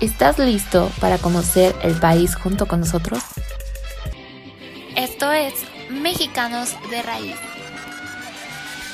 ¿Estás listo para conocer el país junto con nosotros? Esto es Mexicanos de Raíz.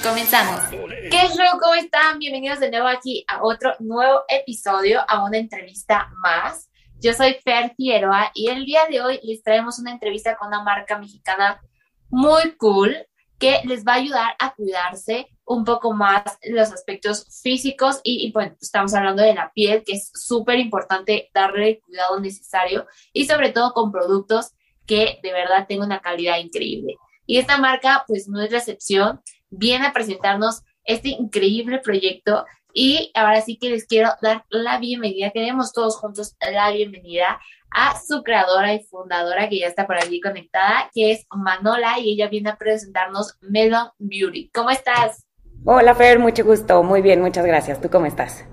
Comenzamos. ¿Qué show? ¿Cómo están? Bienvenidos de nuevo aquí a otro nuevo episodio, a una entrevista más. Yo soy Fer Figueroa y el día de hoy les traemos una entrevista con una marca mexicana muy cool que les va a ayudar a cuidarse un poco más los aspectos físicos y, bueno, estamos hablando de la piel, que es súper importante darle el cuidado necesario y sobre todo con productos que de verdad tengan una calidad increíble. Y esta marca pues no es la excepción, viene a presentarnos este increíble proyecto y ahora sí que les quiero dar la bienvenida, queremos todos juntos la bienvenida a su creadora y fundadora que ya está por allí conectada, que es Manola y ella viene a presentarnos Melon Beauty. ¿Cómo estás? Hola Fer, mucho gusto, muy bien, muchas gracias. ¿Tú cómo estás?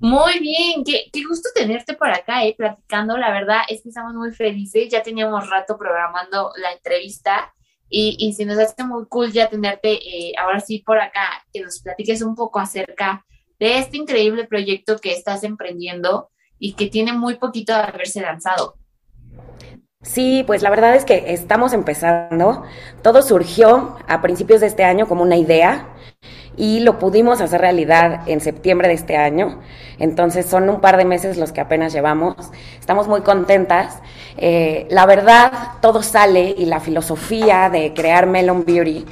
Muy bien, qué, gusto tenerte por acá, eh, platicando. La verdad es que estamos muy felices. Ya teníamos rato programando la entrevista y, y se nos hace muy cool ya tenerte eh, ahora sí por acá, que nos platiques un poco acerca de este increíble proyecto que estás emprendiendo y que tiene muy poquito de haberse lanzado. Sí, pues la verdad es que estamos empezando. Todo surgió a principios de este año como una idea y lo pudimos hacer realidad en septiembre de este año. Entonces son un par de meses los que apenas llevamos. Estamos muy contentas. Eh, la verdad, todo sale y la filosofía de crear Melon Beauty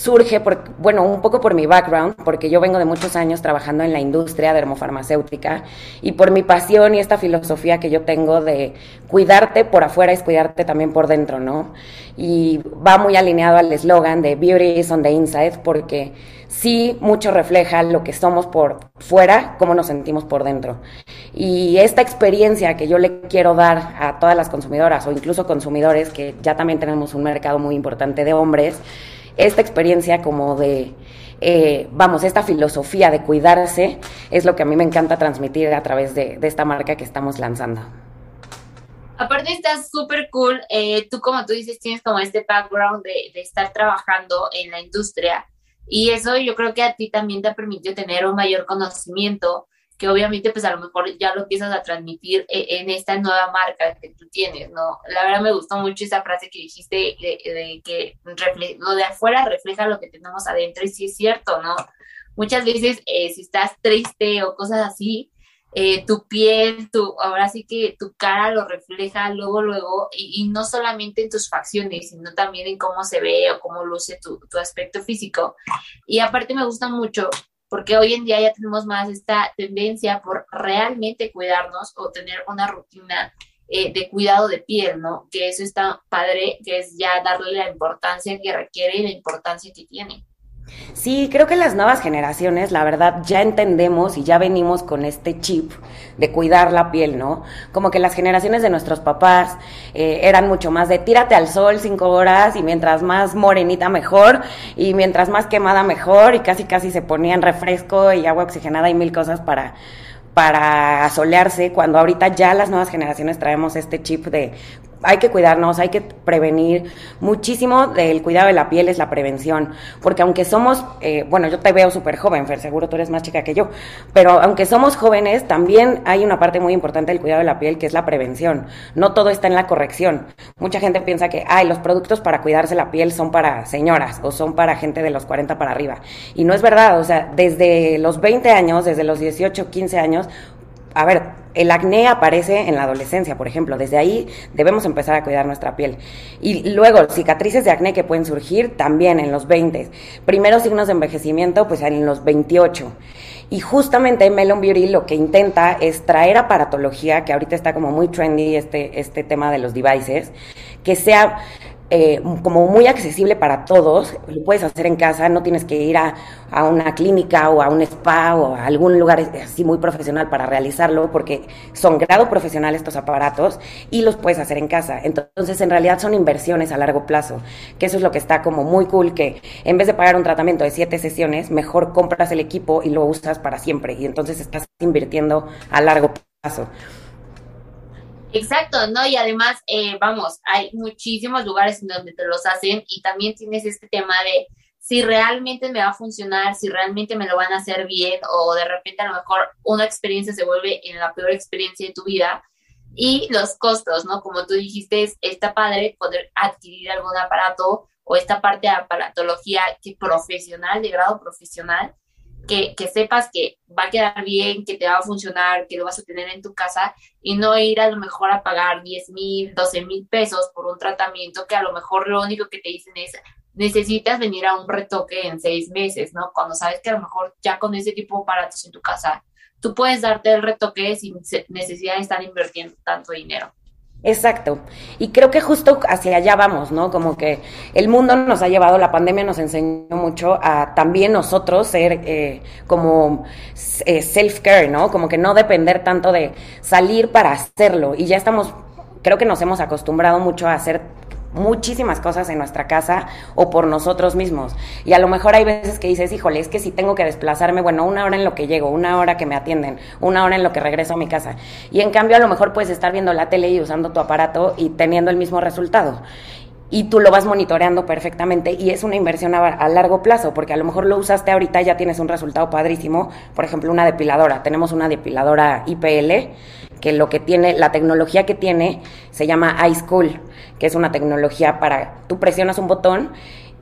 surge, por, bueno, un poco por mi background, porque yo vengo de muchos años trabajando en la industria dermofarmacéutica y por mi pasión y esta filosofía que yo tengo de cuidarte por afuera es cuidarte también por dentro, ¿no? Y va muy alineado al eslogan de Beauty is on the inside, porque sí mucho refleja lo que somos por fuera, cómo nos sentimos por dentro. Y esta experiencia que yo le quiero dar a todas las consumidoras o incluso consumidores, que ya también tenemos un mercado muy importante de hombres, esta experiencia como de, eh, vamos, esta filosofía de cuidarse es lo que a mí me encanta transmitir a través de, esta marca que estamos lanzando. Aparte está súper cool, eh, tú como tú dices tienes como este background de, de estar trabajando en la industria y eso yo creo que a ti también te ha permitido tener un mayor conocimiento que obviamente pues a lo mejor ya lo empiezas a transmitir e, en esta nueva marca que tú tienes, ¿no? La verdad me gustó mucho esa frase que dijiste de, que lo de afuera refleja lo que tenemos adentro y sí es cierto, ¿no? Muchas veces eh, si estás triste o cosas así, eh, tu piel, tu, ahora sí que tu cara lo refleja luego, luego, y, no solamente en tus facciones, sino también en cómo se ve o cómo luce tu, tu aspecto físico. Y aparte me gusta mucho porque hoy en día ya tenemos más esta tendencia por realmente cuidarnos o tener una rutina eh, de cuidado de piel, ¿no? Que eso está padre, que es ya darle la importancia que requiere y la importancia que tiene. Sí, creo que las nuevas generaciones, la verdad, ya entendemos y ya venimos con este chip de cuidar la piel, ¿no? Como que las generaciones de nuestros papás eh, eran mucho más de tírate al sol cinco horas y mientras más morenita mejor y mientras más quemada mejor y casi casi se ponían refresco y agua oxigenada y mil cosas para para asolearse, cuando ahorita ya las nuevas generaciones traemos este chip de hay que cuidarnos, hay que prevenir. Muchísimo del cuidado de la piel es la prevención, porque aunque somos, eh, bueno, yo te veo súper joven, Fer, seguro tú eres más chica que yo, pero aunque somos jóvenes, también hay una parte muy importante del cuidado de la piel que es la prevención. No todo está en la corrección. Mucha gente piensa que, ay, los productos para cuidarse la piel son para señoras o son para gente de los 40 para arriba. Y no es verdad, o sea, desde los 20 años, desde los 18, 15 años, a ver, el acné aparece en la adolescencia, por ejemplo. Desde ahí debemos empezar a cuidar nuestra piel. Y luego, cicatrices de acné que pueden surgir también en los 20. Primeros signos de envejecimiento, pues en los 28. Y justamente Melon Beauty lo que intenta es traer aparatología, que ahorita está como muy trendy este, este tema de los devices, que sea eh, como muy accesible para todos, lo puedes hacer en casa, no tienes que ir a, a, una clínica o a un spa o a algún lugar así muy profesional para realizarlo, porque son grado profesional estos aparatos y los puedes hacer en casa. Entonces, en realidad son inversiones a largo plazo, que eso es lo que está como muy cool, que en vez de pagar un tratamiento de siete sesiones, mejor compras el equipo y lo usas para siempre y entonces estás invirtiendo a largo plazo. Exacto, ¿no? Y además, eh, vamos, hay muchísimos lugares donde te los hacen y también tienes este tema de si realmente me va a funcionar, si realmente me lo van a hacer bien o de repente a lo mejor una experiencia se vuelve en la peor experiencia de tu vida. Y los costos, ¿no? Como tú dijiste, está padre poder adquirir algún aparato o esta parte de aparatología que profesional, de grado profesional, que, que, sepas que va a quedar bien, que te va a funcionar, que lo vas a tener en tu casa y no ir a lo mejor a pagar 10 mil, 12 mil pesos por un tratamiento que a lo mejor lo único que te dicen es necesitas venir a un retoque en seis meses, ¿no? Cuando sabes que a lo mejor ya con ese tipo de aparatos en tu casa, tú puedes darte el retoque sin necesidad de estar invirtiendo tanto dinero. Exacto. Y creo que justo hacia allá vamos, ¿no? Como que el mundo nos ha llevado, la pandemia nos enseñó mucho a también nosotros ser eh, como eh, self-care, ¿no? Como que no depender tanto de salir para hacerlo. Y ya estamos, creo que nos hemos acostumbrado mucho a hacer muchísimas cosas en nuestra casa o por nosotros mismos. Y a lo mejor hay veces que dices, híjole, es que si tengo que desplazarme, bueno, una hora en lo que llego, una hora que me atienden, una hora en lo que regreso a mi casa. Y en cambio a lo mejor puedes estar viendo la tele y usando tu aparato y teniendo el mismo resultado y tú lo vas monitoreando perfectamente y es una inversión a, largo plazo, porque a lo mejor lo usaste ahorita y ya tienes un resultado padrísimo, por ejemplo, una depiladora. Tenemos una depiladora IPL que lo que tiene, la tecnología que tiene se llama iSchool, que es una tecnología para, tú presionas un botón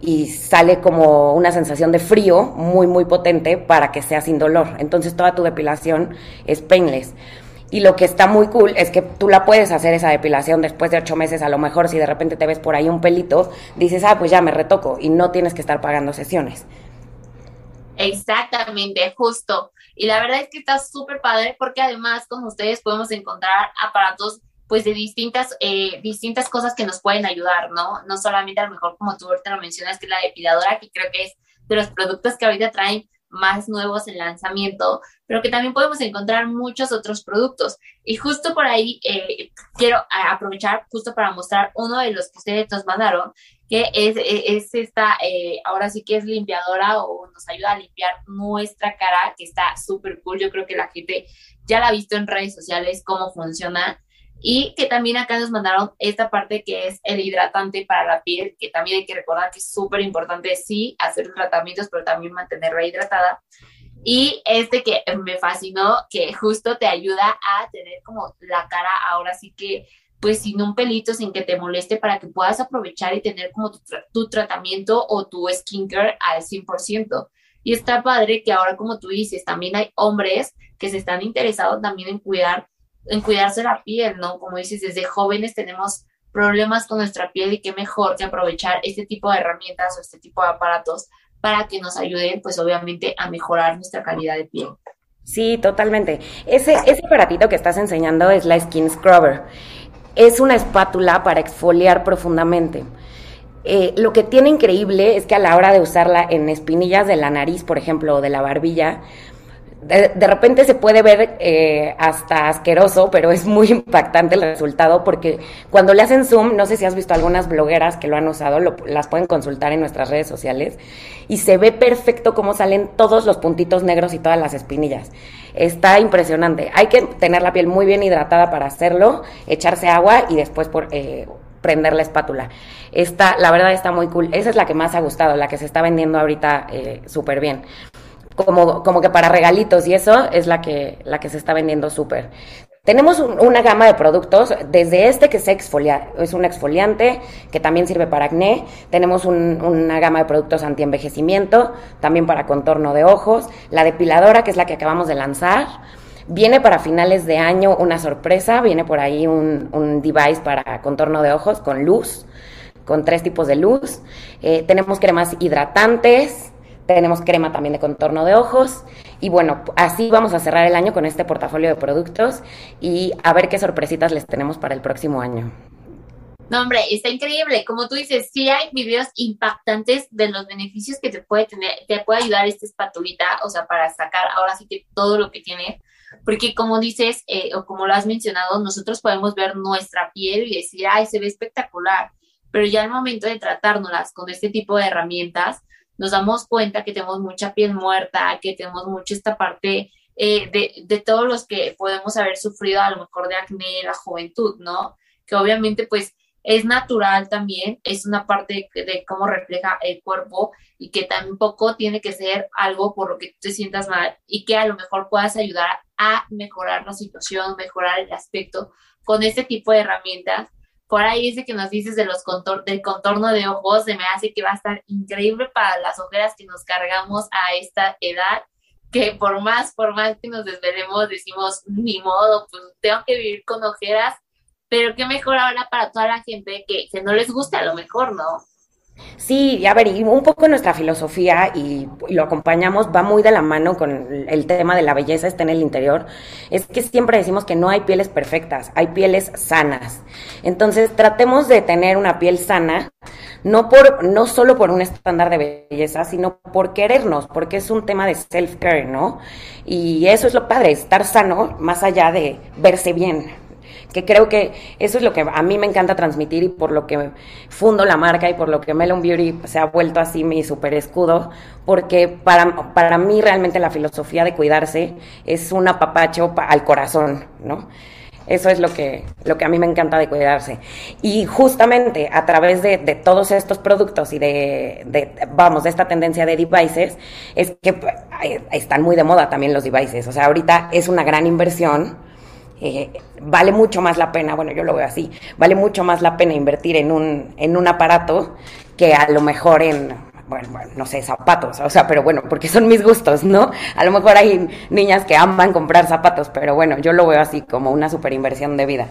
y sale como una sensación de frío muy, muy potente para que sea sin dolor. Entonces toda tu depilación es painless. Y lo que está muy cool es que tú la puedes hacer esa depilación después de ocho meses, a lo mejor si de repente te ves por ahí un pelito, dices, ah, pues ya me retoco y no tienes que estar pagando sesiones. Exactamente, justo. Y la verdad es que está súper padre porque además con ustedes podemos encontrar aparatos pues de distintas, eh, distintas cosas que nos pueden ayudar, ¿no? No solamente a lo mejor como tú ahorita lo mencionas, que la depiladora, que creo que es de los productos que ahorita traen más nuevos en lanzamiento, pero que también podemos encontrar muchos otros productos. Y justo por ahí eh, quiero aprovechar justo para mostrar uno de los que ustedes nos mandaron, que es, es esta, eh, ahora sí que es limpiadora o nos ayuda a limpiar nuestra cara, que está súper cool. Yo creo que la gente ya la ha visto en redes sociales cómo funciona. Y que también acá nos mandaron esta parte que es el hidratante para la piel, que también hay que recordar que es súper importante, sí, hacer tratamientos, pero también mantenerla hidratada. Y este que me fascinó, que justo te ayuda a tener como la cara ahora sí que, pues sin un pelito, sin que te moleste, para que puedas aprovechar y tener como tu, tratamiento o tu skincare al 100%. Y está padre que ahora, como tú dices, también hay hombres que se están interesados también en cuidar en cuidarse la piel, ¿no? Como dices, desde jóvenes tenemos problemas con nuestra piel y qué mejor que aprovechar este tipo de herramientas o este tipo de aparatos para que nos ayuden, pues obviamente, a mejorar nuestra calidad de piel. Sí, totalmente. Ese, ese aparatito que estás enseñando es la Skin Scrubber. Es una espátula para exfoliar profundamente. Eh, lo que tiene increíble es que a la hora de usarla en espinillas de la nariz, por ejemplo, o de la barbilla, de, repente se puede ver eh, hasta asqueroso, pero es muy impactante el resultado porque cuando le hacen zoom, no sé si has visto algunas blogueras que lo han usado, las pueden consultar en nuestras redes sociales y se ve perfecto cómo salen todos los puntitos negros y todas las espinillas. Está impresionante. Hay que tener la piel muy bien hidratada para hacerlo, echarse agua y después por, eh, prender la espátula. Está, la verdad está muy cool. Esa es la que más ha gustado, la que se está vendiendo ahorita eh, súper bien como, como que para regalitos y eso es la que, la que se está vendiendo súper. Tenemos una gama de productos, desde este que es, exfolia, es un exfoliante que también sirve para acné, tenemos una gama de productos anti-envejecimiento, también para contorno de ojos, la depiladora que es la que acabamos de lanzar, viene para finales de año una sorpresa, viene por ahí un, un device para contorno de ojos con luz, con tres tipos de luz, eh, tenemos cremas hidratantes, tenemos crema también de contorno de ojos. Y bueno, así vamos a cerrar el año con este portafolio de productos y a ver qué sorpresitas les tenemos para el próximo año. No, hombre, está increíble. Como tú dices, sí hay videos impactantes de los beneficios que te puede tener, te puede ayudar esta espatulita, o sea, para sacar ahora sí que todo lo que tiene. Porque como dices, eh, o como lo has mencionado, nosotros podemos ver nuestra piel y decir, ay, se ve espectacular. Pero ya al momento de tratárnoslas con este tipo de herramientas, nos damos cuenta que tenemos mucha piel muerta, que tenemos mucho esta parte eh, de, de todos los que podemos haber sufrido a lo mejor de acné en la juventud, ¿no? Que obviamente pues es natural también, es una parte de, cómo refleja el cuerpo y que tampoco tiene que ser algo por lo que te sientas mal y que a lo mejor puedas ayudar a mejorar la situación, mejorar el aspecto con este tipo de herramientas. Por ahí ese que nos dices de los contor del contorno de ojos, se me hace que va a estar increíble para las ojeras que nos cargamos a esta edad que por más, por más que nos desvelemos, decimos, ni modo, pues tengo que vivir con ojeras pero qué mejor ahora para toda la gente que, que no les gusta a lo mejor, ¿no? Sí, a ver, y un poco nuestra filosofía, y, lo acompañamos, va muy de la mano con el tema de la belleza, está en el interior, es que siempre decimos que no hay pieles perfectas, hay pieles sanas. Entonces, tratemos de tener una piel sana, no, por, no solo por un estándar de belleza, sino por querernos, porque es un tema de self-care, ¿no? Y eso es lo padre, estar sano, más allá de verse bien que creo que eso es lo que a mí me encanta transmitir y por lo que fundo la marca y por lo que Melon Beauty se ha vuelto así mi super escudo, porque para, para mí realmente la filosofía de cuidarse es un apapacho al corazón, ¿no? Eso es lo que, lo que a mí me encanta de cuidarse. Y justamente a través de, de todos estos productos y de, de, vamos, de esta tendencia de devices, es que están muy de moda también los devices. O sea, ahorita es una gran inversión eh, vale mucho más la pena, bueno, yo lo veo así, vale mucho más la pena invertir en un, en un aparato que a lo mejor en, bueno, no sé, zapatos, o sea, pero bueno, porque son mis gustos, ¿no? A lo mejor hay niñas que aman comprar zapatos, pero bueno, yo lo veo así como una super inversión de vida.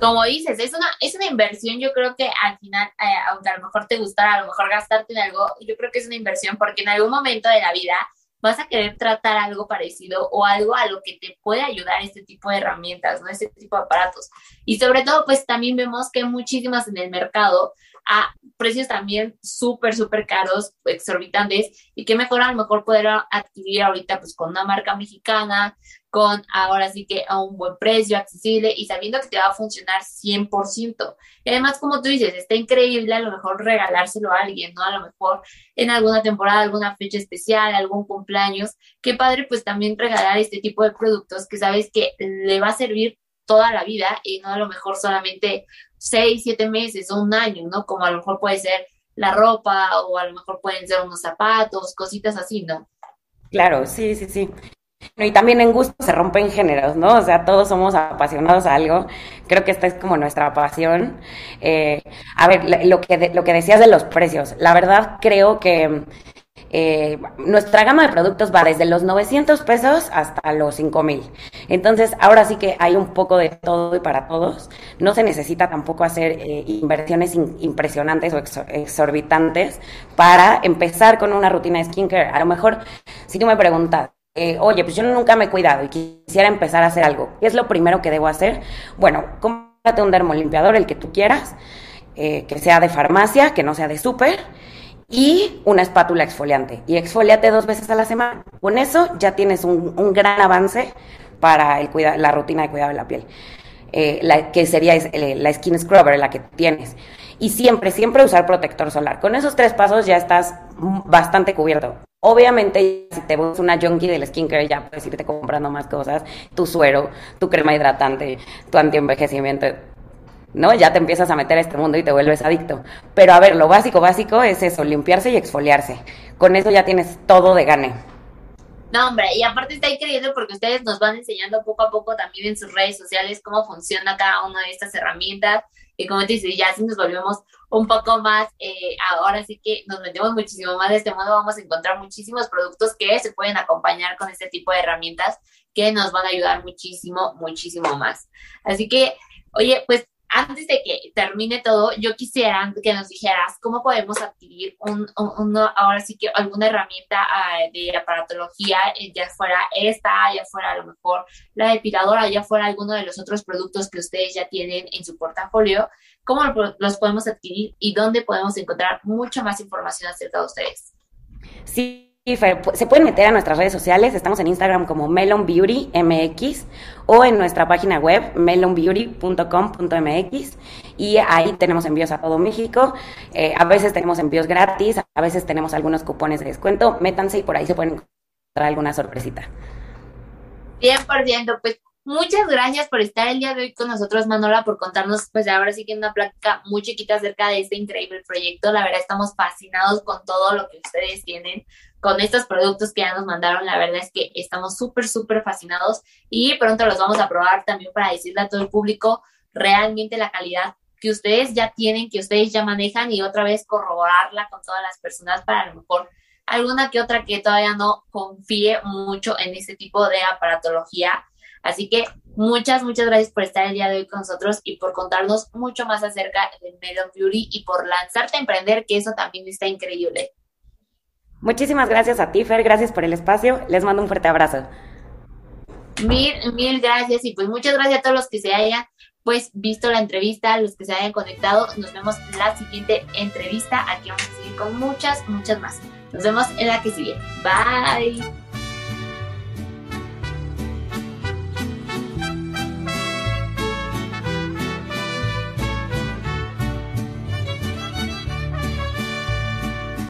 Como dices, es una, es una inversión, yo creo que al final, eh, aunque a lo mejor te gustara, a lo mejor gastarte en algo, yo creo que es una inversión porque en algún momento de la vida vas a querer tratar algo parecido o algo a lo que te puede ayudar este tipo de herramientas, ¿no? Este tipo de aparatos. Y sobre todo, pues también vemos que muchísimas en el mercado a precios también súper, súper caros, exorbitantes, y que mejor a lo mejor poder adquirir ahorita pues con una marca mexicana, con ahora sí que a un buen precio, accesible y sabiendo que te va a funcionar 100%. Y además, como tú dices, está increíble a lo mejor regalárselo a alguien, ¿no? A lo mejor en alguna temporada, alguna fecha especial, algún cumpleaños. Qué padre pues también regalar este tipo de productos que sabes que le va a servir toda la vida y no a lo mejor solamente seis, siete meses o un año, ¿no? Como a lo mejor puede ser la ropa o a lo mejor pueden ser unos zapatos, cositas así, ¿no? Claro, sí, sí, sí. Y también en gusto se rompen géneros, ¿no? O sea, todos somos apasionados a algo. Creo que esta es como nuestra pasión. Eh, a ver, lo que, lo que decías de los precios. La verdad creo que eh, nuestra gama de productos va desde los 900 pesos hasta los 5000. Entonces, ahora sí que hay un poco de todo y para todos. No se necesita tampoco hacer eh, inversiones impresionantes o exorbitantes para empezar con una rutina de skincare. A lo mejor, si tú me preguntas, eh, oye, pues yo nunca me he cuidado y quisiera empezar a hacer algo, ¿qué es lo primero que debo hacer? Bueno, cómprate un dermolimpiador, el que tú quieras, que sea de farmacia, que no sea de súper y una espátula exfoliante. Y exfoliate dos veces a la semana. Con eso ya tienes un, gran avance para el la rutina de cuidado de la piel. Eh, que sería eh, la skin scrubber, la que tienes. Y siempre, siempre usar protector solar. Con esos tres pasos ya estás bastante cubierto. Obviamente, si te ves una junkie del skincare, ya puedes irte comprando más cosas. Tu suero, tu crema hidratante, tu antienvejecimiento, ¿no? Ya te empiezas a meter a este mundo y te vuelves adicto. Pero a ver, lo básico, básico es eso, limpiarse y exfoliarse. Con eso ya tienes todo de gane. No, hombre, y aparte está increíble porque ustedes nos van enseñando poco a poco también en sus redes sociales cómo funciona cada una de estas herramientas. Y como te dice, ya si nos volvemos un poco más, eh, ahora sí que nos metemos muchísimo más de este modo, vamos a encontrar muchísimos productos que se pueden acompañar con este tipo de herramientas que nos van a ayudar muchísimo, muchísimo más. Así que, oye, pues antes de que termine todo, yo quisiera que nos dijeras cómo podemos adquirir un, ahora sí que alguna herramienta ah, de aparatología, eh, ya fuera esta, ya fuera a lo mejor la depiladora, ya fuera alguno de los otros productos que ustedes ya tienen en su portafolio, cómo los podemos adquirir y dónde podemos encontrar mucha más información acerca de ustedes. Sí, se pueden meter a nuestras redes sociales, estamos en Instagram como Melon Beauty MX o en nuestra página web melonbeauty.com.mx y ahí tenemos envíos a todo México. Eh, a veces tenemos envíos gratis, a veces tenemos algunos cupones de descuento. Métanse y por ahí se pueden encontrar alguna sorpresita. 100%, pues Muchas gracias por estar el día de hoy con nosotros, Manola, por contarnos, pues ahora sí que una plática muy chiquita acerca de este increíble proyecto. La verdad, estamos fascinados con todo lo que ustedes tienen, con estos productos que ya nos mandaron. La verdad es que estamos súper, súper fascinados y pronto los vamos a probar también para decirle a todo el público realmente la calidad que ustedes ya tienen, que ustedes ya manejan y otra vez corroborarla con todas las personas para a lo mejor alguna que otra que todavía no confíe mucho en este tipo de aparatología Así que muchas, muchas gracias por estar el día de hoy con nosotros y por contarnos mucho más acerca del Melon Beauty y por lanzarte a emprender, que eso también está increíble. Muchísimas gracias a ti, Fer, gracias por el espacio. Les mando un fuerte abrazo. Mil, mil gracias y pues muchas gracias a todos los que se hayan pues visto la entrevista, los que se hayan conectado. Nos vemos en la siguiente entrevista. Aquí vamos a seguir con muchas, muchas más. Nos vemos en la que sigue. Bye.